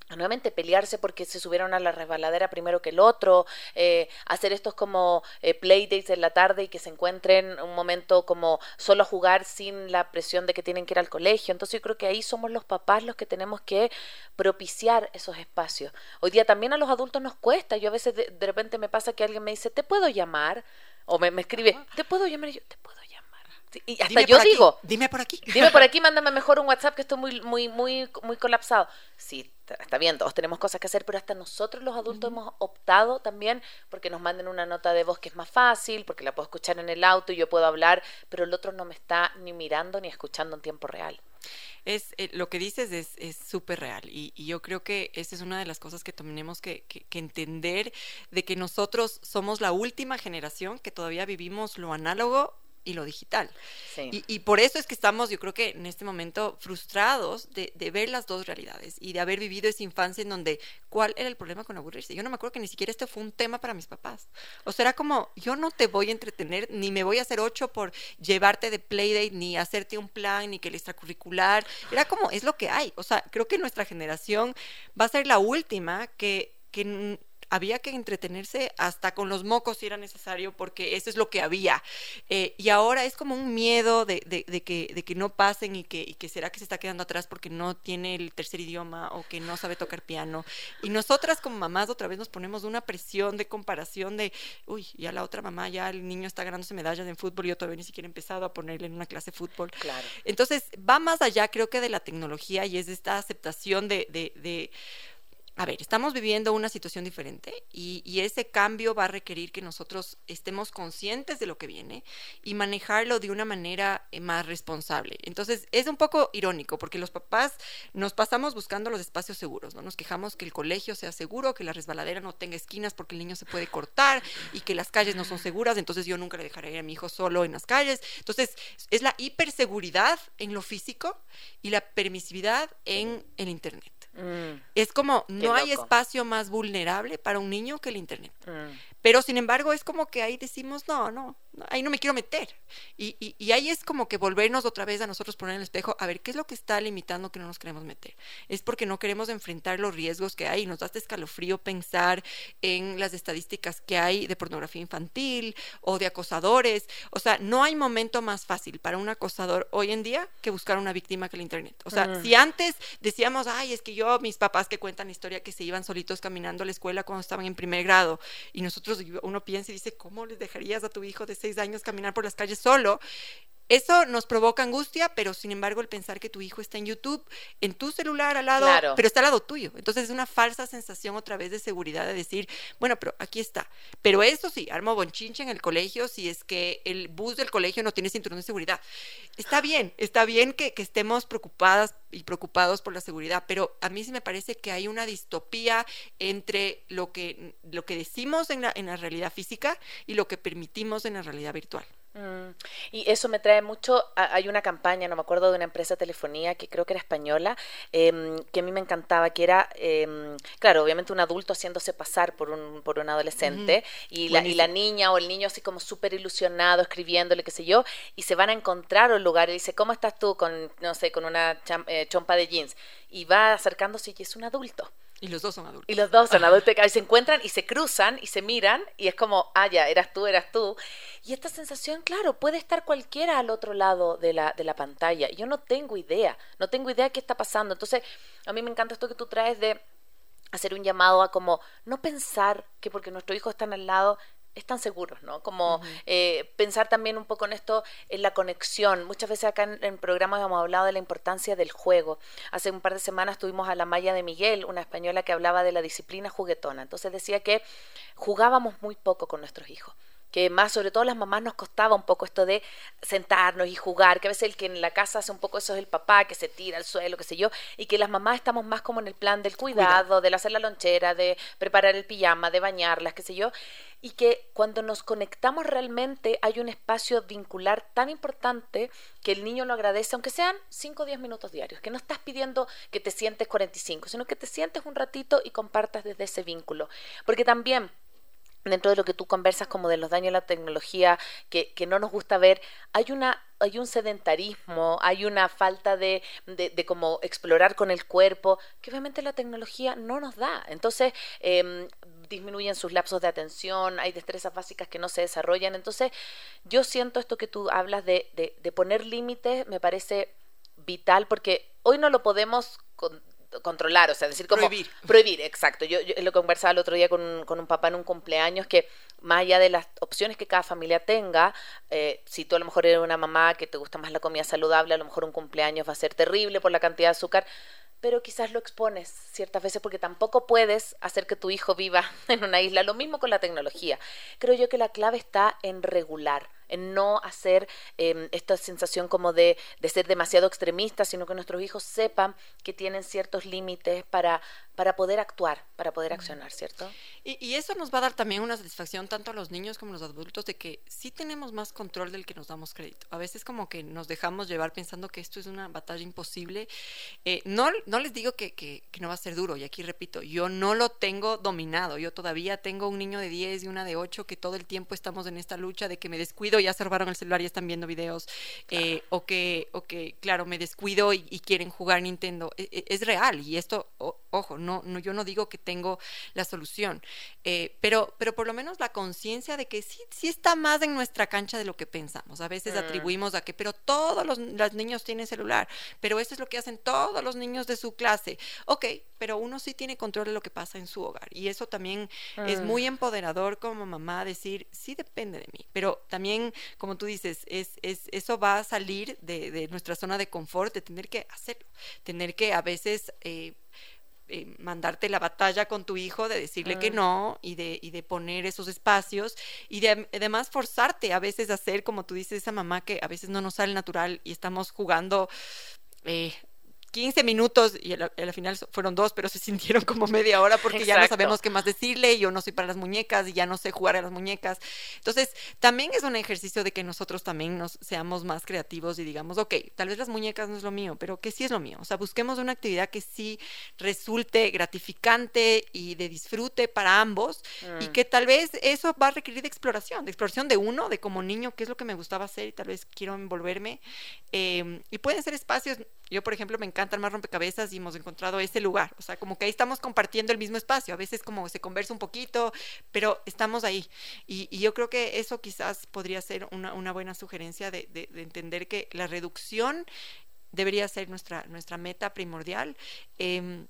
nuevamente pelearse porque se subieron a la resbaladera primero que el otro, eh, hacer estos como eh, playdates en la tarde y que se encuentren un momento como solo jugar sin la presión de que tienen que ir al colegio. Entonces yo creo que ahí somos los papás los que tenemos que propiciar esos espacios. Hoy día también a los adultos nos cuesta. Yo a veces de, repente me pasa que alguien me dice, ¿te puedo llamar? O me, me escribe, ¿te puedo llamar? Y yo, ¿te puedo llamar? y hasta yo digo, dime por aquí. Dime por aquí, mándame mejor un WhatsApp que estoy muy, muy, muy, muy colapsado. Sí, está bien, todos tenemos cosas que hacer, pero hasta nosotros los adultos hemos optado también porque nos manden una nota de voz que es más fácil, porque la puedo escuchar en el auto y yo puedo hablar, pero el otro no me está ni mirando ni escuchando en tiempo real. Es, eh, lo que dices es súper real y, yo creo que esa es una de las cosas que tenemos que, que entender de que nosotros somos la última generación que todavía vivimos lo análogo y lo digital. Y, por eso es que estamos, yo creo que en este momento, frustrados de, ver las dos realidades y de haber vivido esa infancia en donde, ¿cuál era el problema con aburrirse? Yo no me acuerdo que ni siquiera este fue un tema para mis papás. O sea, era como, yo no te voy a entretener, ni me voy a hacer ocho por llevarte de playdate, ni hacerte un plan, ni que el extracurricular. Era como, es lo que hay. O sea, creo que nuestra generación va a ser la última que, que había que entretenerse hasta con los mocos si era necesario, porque eso es lo que había. Eh, y ahora es como un miedo de, que, de que no pasen y que, y que será que se está quedando atrás porque no tiene el tercer idioma o que no sabe tocar piano. Y nosotras como mamás otra vez nos ponemos una presión de comparación de, uy, ya la otra mamá, ya el niño está ganándose medallas en fútbol y yo todavía ni siquiera he empezado a ponerle en una clase de fútbol. Claro. Entonces va más allá creo que de la tecnología y es de esta aceptación de a ver, estamos viviendo una situación diferente y, ese cambio va a requerir que nosotros estemos conscientes de lo que viene y manejarlo de una manera eh, más responsable. Entonces, es un poco irónico porque los papás nos pasamos buscando los espacios seguros, ¿no? Nos quejamos que el colegio sea seguro, que la resbaladera no tenga esquinas porque el niño se puede cortar y que las calles no son seguras, entonces yo nunca le dejaré a mi hijo solo en las calles. Entonces, es la hiperseguridad en lo físico y la permisividad en el Internet. Mm. Es como, no hay espacio más vulnerable para un niño que el Internet. Mm. Pero sin embargo es como que ahí decimos, no, no, ahí no me quiero meter. Y, y, ahí es como que volvernos otra vez a nosotros poner en el espejo, a ver, ¿qué es lo que está limitando que no nos queremos meter? Es porque no queremos enfrentar los riesgos que hay. Nos da este escalofrío pensar en las estadísticas que hay de pornografía infantil o de acosadores. O sea, no hay momento más fácil para un acosador hoy en día que buscar una víctima que el Internet. O sea, si antes decíamos, ay, es que yo, mis papás que cuentan historia que se iban solitos caminando a la escuela cuando estaban en primer grado y nosotros uno piensa y dice, ¿cómo les dejarías a tu hijo de seis años caminar por las calles solo? Eso nos provoca angustia, pero sin embargo el pensar que tu hijo está en YouTube, en tu celular al lado, pero está al lado tuyo. Entonces es una falsa sensación otra vez de seguridad de decir, bueno, pero aquí está. Pero eso sí, armo bonchinche en el colegio si es que el bus del colegio no tiene cinturón de seguridad. Está bien, está bien que, que estemos preocupadas y preocupados por la seguridad, pero a mí sí me parece que hay una distopía entre lo que, lo que decimos en la, en la realidad física y lo que permitimos en la realidad virtual. Mm, y eso me trae mucho, hay una campaña, no me acuerdo de una empresa de telefonía que creo que era española, em, que a mí me encantaba, que era, em, claro, obviamente un adulto haciéndose pasar por un, por un adolescente y, la, y la niña o el niño así como súper ilusionado, escribiéndole, qué sé yo, y se van a encontrar un lugar y dice, ¿cómo estás tú con, no sé, con una eh, chompa de jeans? Y va acercándose y es un adulto. Y los dos son adultos. Y los dos son adultos. Y se encuentran y se cruzan y se miran y es como, ah, ya, eras tú, eras tú. Y esta sensación, claro, puede estar cualquiera al otro lado de la, de la pantalla. Yo no tengo idea, no tengo idea qué está pasando. Entonces, a mí me encanta esto que tú traes de hacer un llamado a como no pensar que porque nuestros hijos están al lado están seguros, ¿no? Como eh, pensar también un poco en esto, en la conexión. Muchas veces acá en, en, programas hemos hablado de la importancia del juego. Hace un par de semanas tuvimos a la Maya de Miguel, una española que hablaba de la disciplina juguetona. Entonces decía que jugábamos muy poco con nuestros hijos que más sobre todo las mamás nos costaba un poco esto de sentarnos y jugar, que a veces el que en la casa hace un poco eso es el papá que se tira al suelo, qué sé yo, y que las mamás estamos más como en el plan del cuidado, de hacer la lonchera, de preparar el pijama, de bañarlas, qué sé yo, y que cuando nos conectamos realmente hay un espacio vincular tan importante que el niño lo agradece, aunque sean 5 o 10 minutos diarios, que no estás pidiendo que te sientes 45, sino que te sientes un ratito y compartas desde ese vínculo. Porque también dentro de lo que tú conversas como de los daños de la tecnología que, que no nos gusta ver, hay una hay un sedentarismo, hay una falta de, de, de, como explorar con el cuerpo, que obviamente la tecnología no nos da. Entonces, eh, disminuyen sus lapsos de atención, hay destrezas básicas que no se desarrollan. Entonces, yo siento esto que tú hablas de, de poner límites, me parece vital, porque hoy no lo podemos controlar, o sea, decir como... Prohibir. Prohibir, exacto. Yo, lo conversaba el otro día con, un papá en un cumpleaños que más allá de las opciones que cada familia tenga, eh, si tú a lo mejor eres una mamá que te gusta más la comida saludable, a lo mejor un cumpleaños va a ser terrible por la cantidad de azúcar, pero quizás lo expones ciertas veces porque tampoco puedes hacer que tu hijo viva en una isla. Lo mismo con la tecnología. Creo yo que la clave está en regular en no hacer em, esta sensación como de, de, ser demasiado extremista, sino que nuestros hijos sepan que tienen ciertos límites para, para poder actuar, para poder accionar, ¿cierto? Y, y, eso nos va a dar también una satisfacción tanto a los niños como a los adultos de que sí tenemos más control del que nos damos crédito. A veces como que nos dejamos llevar pensando que esto es una batalla imposible. Eh, no, no les digo que, que, que, no va a ser duro, y aquí repito, yo no lo tengo dominado. Yo todavía tengo un niño de 10 y una de 8 que todo el tiempo estamos en esta lucha de que me descuido, ya se robaron el celular y están viendo videos, eh, o, que, o que, claro, me descuido y, quieren jugar Nintendo. E, e, es, real y esto, ojo, no, no, yo no digo que tengo la solución, eh, pero, pero por lo menos la conciencia de que sí, sí está más en nuestra cancha de lo que pensamos. A veces mm. atribuimos a que, pero todos los, los, niños tienen celular, pero eso es lo que hacen todos los niños de su clase. Ok, pero uno sí tiene control de lo que pasa en su hogar y eso también es mm. muy empoderador como mamá decir, sí depende de mí, pero también, como tú dices, es, es eso va a salir de, de, nuestra zona de confort, de tener que hacerlo, tener que a veces... Eh, eh, mandarte la batalla con tu hijo de decirle que no y de, y de poner esos espacios y de además forzarte a veces a hacer, como tú dices, esa mamá que a veces no nos sale natural y estamos jugando eh, 15 minutos y al, al final fueron dos, pero se sintieron como media hora porque ya no Exacto. sabemos qué más decirle, y yo no soy para las muñecas y ya no sé jugar a las muñecas. Entonces, también es un ejercicio de que nosotros también nos seamos más creativos y digamos, ok, tal vez las muñecas no es lo mío, pero que sí es lo mío. O sea, busquemos una actividad que sí resulte gratificante y de disfrute para ambos y Mm. que tal vez eso va a requerir de exploración, de exploración de uno, de como niño, qué es lo que me gustaba hacer y tal vez quiero envolverme. Eh, y pueden ser espacios, yo por ejemplo me encanta armar rompecabezas y hemos encontrado ese lugar, o sea, como que ahí estamos compartiendo el mismo espacio, a veces como se conversa un poquito, pero estamos ahí. Y, y yo creo que eso quizás podría ser una, una buena sugerencia de, de- de entender que la reducción debería ser nuestra, nuestra meta primordial. em,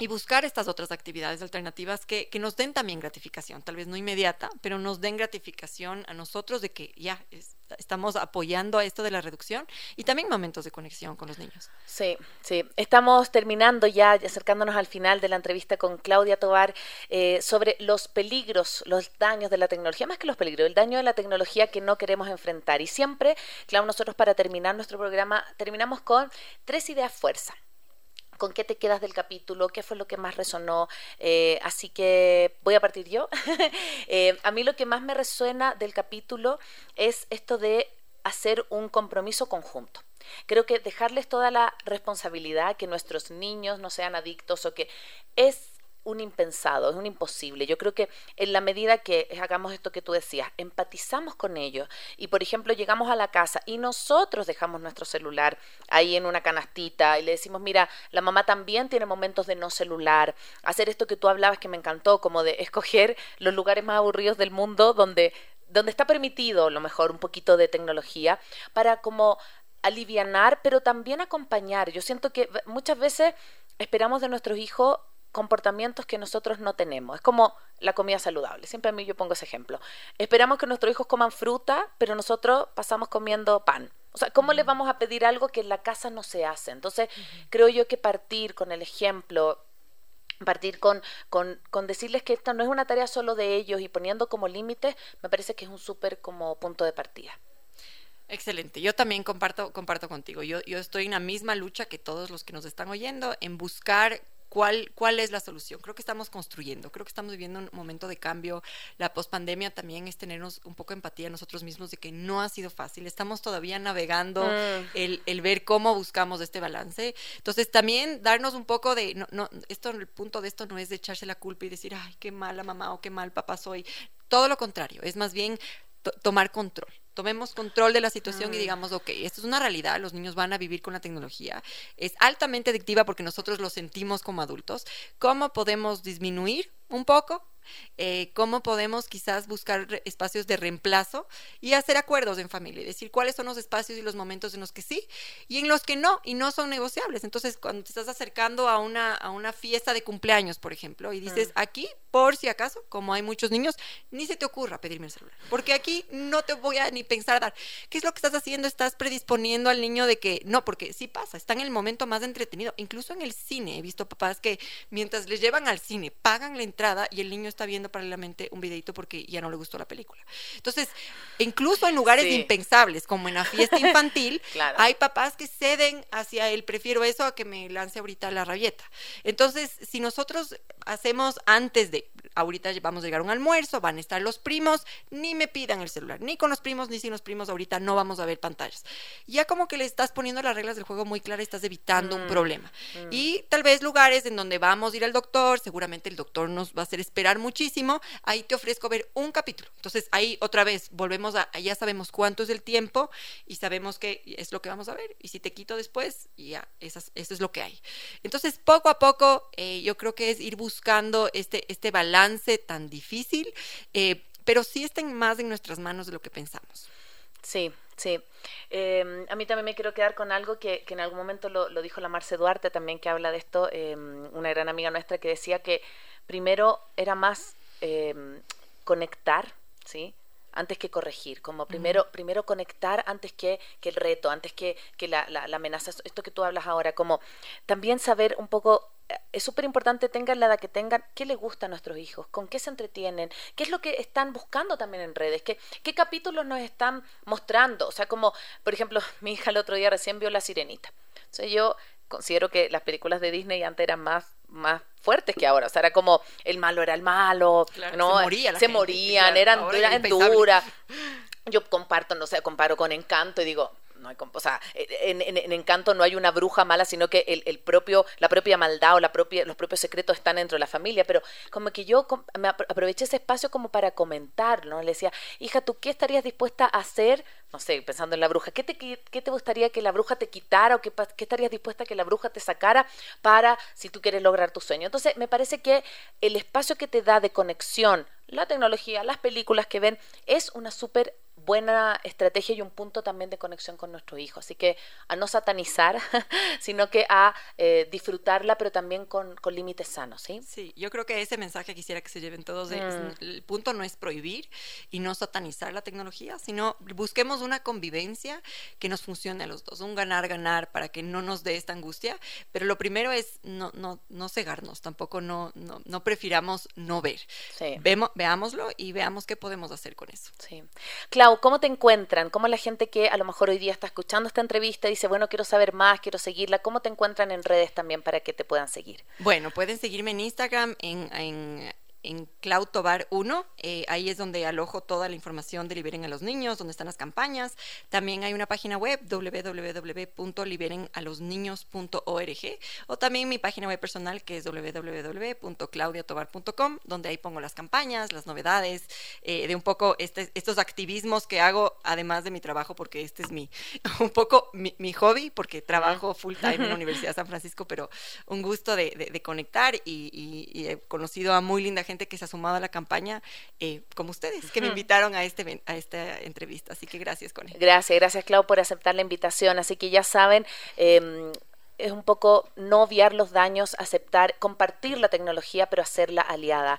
y buscar estas otras actividades alternativas que, que nos den también gratificación, tal vez no inmediata, pero nos den gratificación a nosotros de que ya es- estamos apoyando a esto de la reducción y también momentos de conexión con los niños. Sí, sí. Estamos terminando ya, acercándonos al final de la entrevista con Claudia Tobar eh, sobre los peligros, los daños de la tecnología, más que los peligros, el daño de la tecnología que no queremos enfrentar. Y siempre, claro, nosotros para terminar nuestro programa terminamos con tres ideas fuerza. ¿Con qué te quedas del capítulo? ¿Qué fue lo que más resonó? Eh, así que voy a partir yo. Eh, a mí lo que más me resuena del capítulo es esto de hacer un compromiso conjunto. Creo que dejarles toda la responsabilidad, que nuestros niños no sean adictos o que es un impensado, es un imposible. Yo creo que en la medida que hagamos esto que tú decías, empatizamos con ellos y, por ejemplo, llegamos a la casa y nosotros dejamos nuestro celular ahí en una canastita y le decimos, mira, la mamá también tiene momentos de no celular, hacer esto que tú hablabas que me encantó, como de escoger los lugares más aburridos del mundo donde donde está permitido a lo mejor un poquito de tecnología para como alivianar, pero también acompañar. Yo siento que muchas veces esperamos de nuestros hijos comportamientos que nosotros no tenemos. Es como la comida saludable. Siempre a mí yo pongo ese ejemplo. Esperamos que nuestros hijos coman fruta, pero nosotros pasamos comiendo pan. O sea, ¿cómo les vamos a pedir algo que en la casa no se hace? Entonces, creo yo que partir con el ejemplo, partir con, con, con decirles que esta no es una tarea solo de ellos y poniendo como límites, me parece que es un súper como punto de partida. Excelente, yo también comparto, comparto contigo. Yo, yo estoy en la misma lucha que todos los que nos están oyendo en buscar cuál, cuál es la solución. Creo que estamos construyendo, creo que estamos viviendo un momento de cambio. La pospandemia también es tenernos un poco de empatía nosotros mismos de que no ha sido fácil. Estamos todavía navegando Mm. el, el ver cómo buscamos este balance. Entonces también darnos un poco de, no, no, esto, el punto de esto no es de echarse la culpa y decir, ay, qué mala mamá o qué mal papá soy. Todo lo contrario, es más bien to- tomar control. Tomemos control de la situación y digamos, ok, esto es una realidad, los niños van a vivir con la tecnología, es altamente adictiva porque nosotros lo sentimos como adultos. ¿Cómo podemos disminuir un poco? Eh, ¿Cómo podemos quizás buscar espacios de reemplazo y hacer acuerdos en familia? y Decir cuáles son los espacios y los momentos en los que sí y en los que no, y no son negociables. Entonces, cuando te estás acercando a una, a una fiesta de cumpleaños, por ejemplo, y dices, aquí, por si acaso, como hay muchos niños, ni se te ocurra pedirme el celular, porque aquí no te voy a ni pensar dar. ¿Qué es lo que estás haciendo? Estás predisponiendo al niño de que, no, porque sí pasa, está en el momento más entretenido. Incluso en el cine, he visto papás que mientras les llevan al cine, pagan la entrada y el niño está viendo paralelamente un videito porque ya no le gustó la película. Entonces, incluso en lugares Sí. impensables, como en la fiesta infantil, Claro. hay papás que ceden hacia el prefiero eso a que me lance ahorita la rabieta. Entonces, si nosotros hacemos antes de, ahorita vamos a llegar a un almuerzo, van a estar los primos, ni me pidan el celular, ni con los primos, ni sin los primos, ahorita no vamos a ver pantallas. Ya como que le estás poniendo las reglas del juego muy claras, estás evitando un problema. Y tal vez lugares en donde vamos a ir al doctor, seguramente el doctor nos va a hacer esperar muchísimo, ahí te ofrezco ver un capítulo. Entonces ahí otra vez volvemos a, ya sabemos cuánto es el tiempo y sabemos que es lo que vamos a ver. Y si te quito después, ya, esas, eso es lo que hay. Entonces poco a poco eh, yo creo que es ir buscando este, este balance tan difícil, eh, pero sí estén más en nuestras manos de lo que pensamos. Sí, sí. Eh, a mí también me quiero quedar con algo que, que en algún momento lo, lo dijo la Marce Duarte también, que habla de esto, eh, una gran amiga nuestra que decía que primero era más eh, conectar, ¿sí? antes que corregir, como primero, primero conectar antes que, que el reto, antes que, que la, la, la, amenaza, esto que tú hablas ahora, como también saber un poco, es súper importante, tengan la edad que tengan, qué les gusta a nuestros hijos, con qué se entretienen, qué es lo que están buscando también en redes, qué, qué capítulos nos están mostrando, o sea, como, por ejemplo, mi hija el otro día recién vio La Sirenita, o sea, yo considero que las películas de Disney antes eran más más fuertes que ahora. O sea, era como el malo era el malo, ¿no? Se, moría se morían, eran, eran duras. Yo comparto, no sé, comparo con Encanto y digo, no hay, o sea, en, en, Encanto no hay una bruja mala, sino que el, el, propio, la propia maldad o la propia, los propios secretos están dentro de la familia. Pero como que yo me aproveché ese espacio como para comentar, ¿no? Le decía, hija, ¿tú qué estarías dispuesta a hacer? No sé, pensando en la bruja, ¿qué te, qué te gustaría que la bruja te quitara o qué, qué estarías dispuesta a que la bruja te sacara para si tú quieres lograr tu sueño? Entonces, me parece que el espacio que te da de conexión, la tecnología, las películas que ven, es una súper buena estrategia y un punto también de conexión con nuestro hijo. Así que a no satanizar, sino que a eh, disfrutarla, pero también con, con límites sanos, ¿sí? Sí, yo creo que ese mensaje quisiera que se lleven todos. Mm. el punto no es prohibir y no satanizar la tecnología, sino busquemos una convivencia que nos funcione a los dos, un ganar-ganar para que no nos dé esta angustia. Pero lo primero es no, no, no cegarnos, tampoco no, no, no prefiramos no ver. Sí. Vemos, veámoslo y veamos qué podemos hacer con eso. Sí. ¿Cómo te encuentran? ¿Cómo la gente que a lo mejor hoy día está escuchando esta entrevista dice, bueno, quiero saber más, quiero seguirla? ¿Cómo te encuentran en redes también para que te puedan seguir? Bueno, pueden seguirme en Instagram, en, en en Cloud Tobar 1. Eh, ahí es donde alojo toda la información de Liberen a los Niños, donde están las campañas. También hay una página web www.liberenalosniños.org o también mi página web personal que es www.claudiatobar.com, donde ahí pongo las campañas, las novedades, eh, de un poco este, estos activismos que hago además de mi trabajo, porque este es mi, un poco mi, hobby, porque trabajo full time en la Universidad de San Francisco, pero un gusto de, conectar y, y he conocido a muy linda gente gente que se ha sumado a la campaña, eh, como ustedes, que me invitaron a, este, a esta entrevista. Así que gracias, con Gracias, gracias, Clau, por aceptar la invitación. Así que ya saben, em, es un poco no obviar los daños, aceptar, compartir la tecnología, pero hacerla aliada.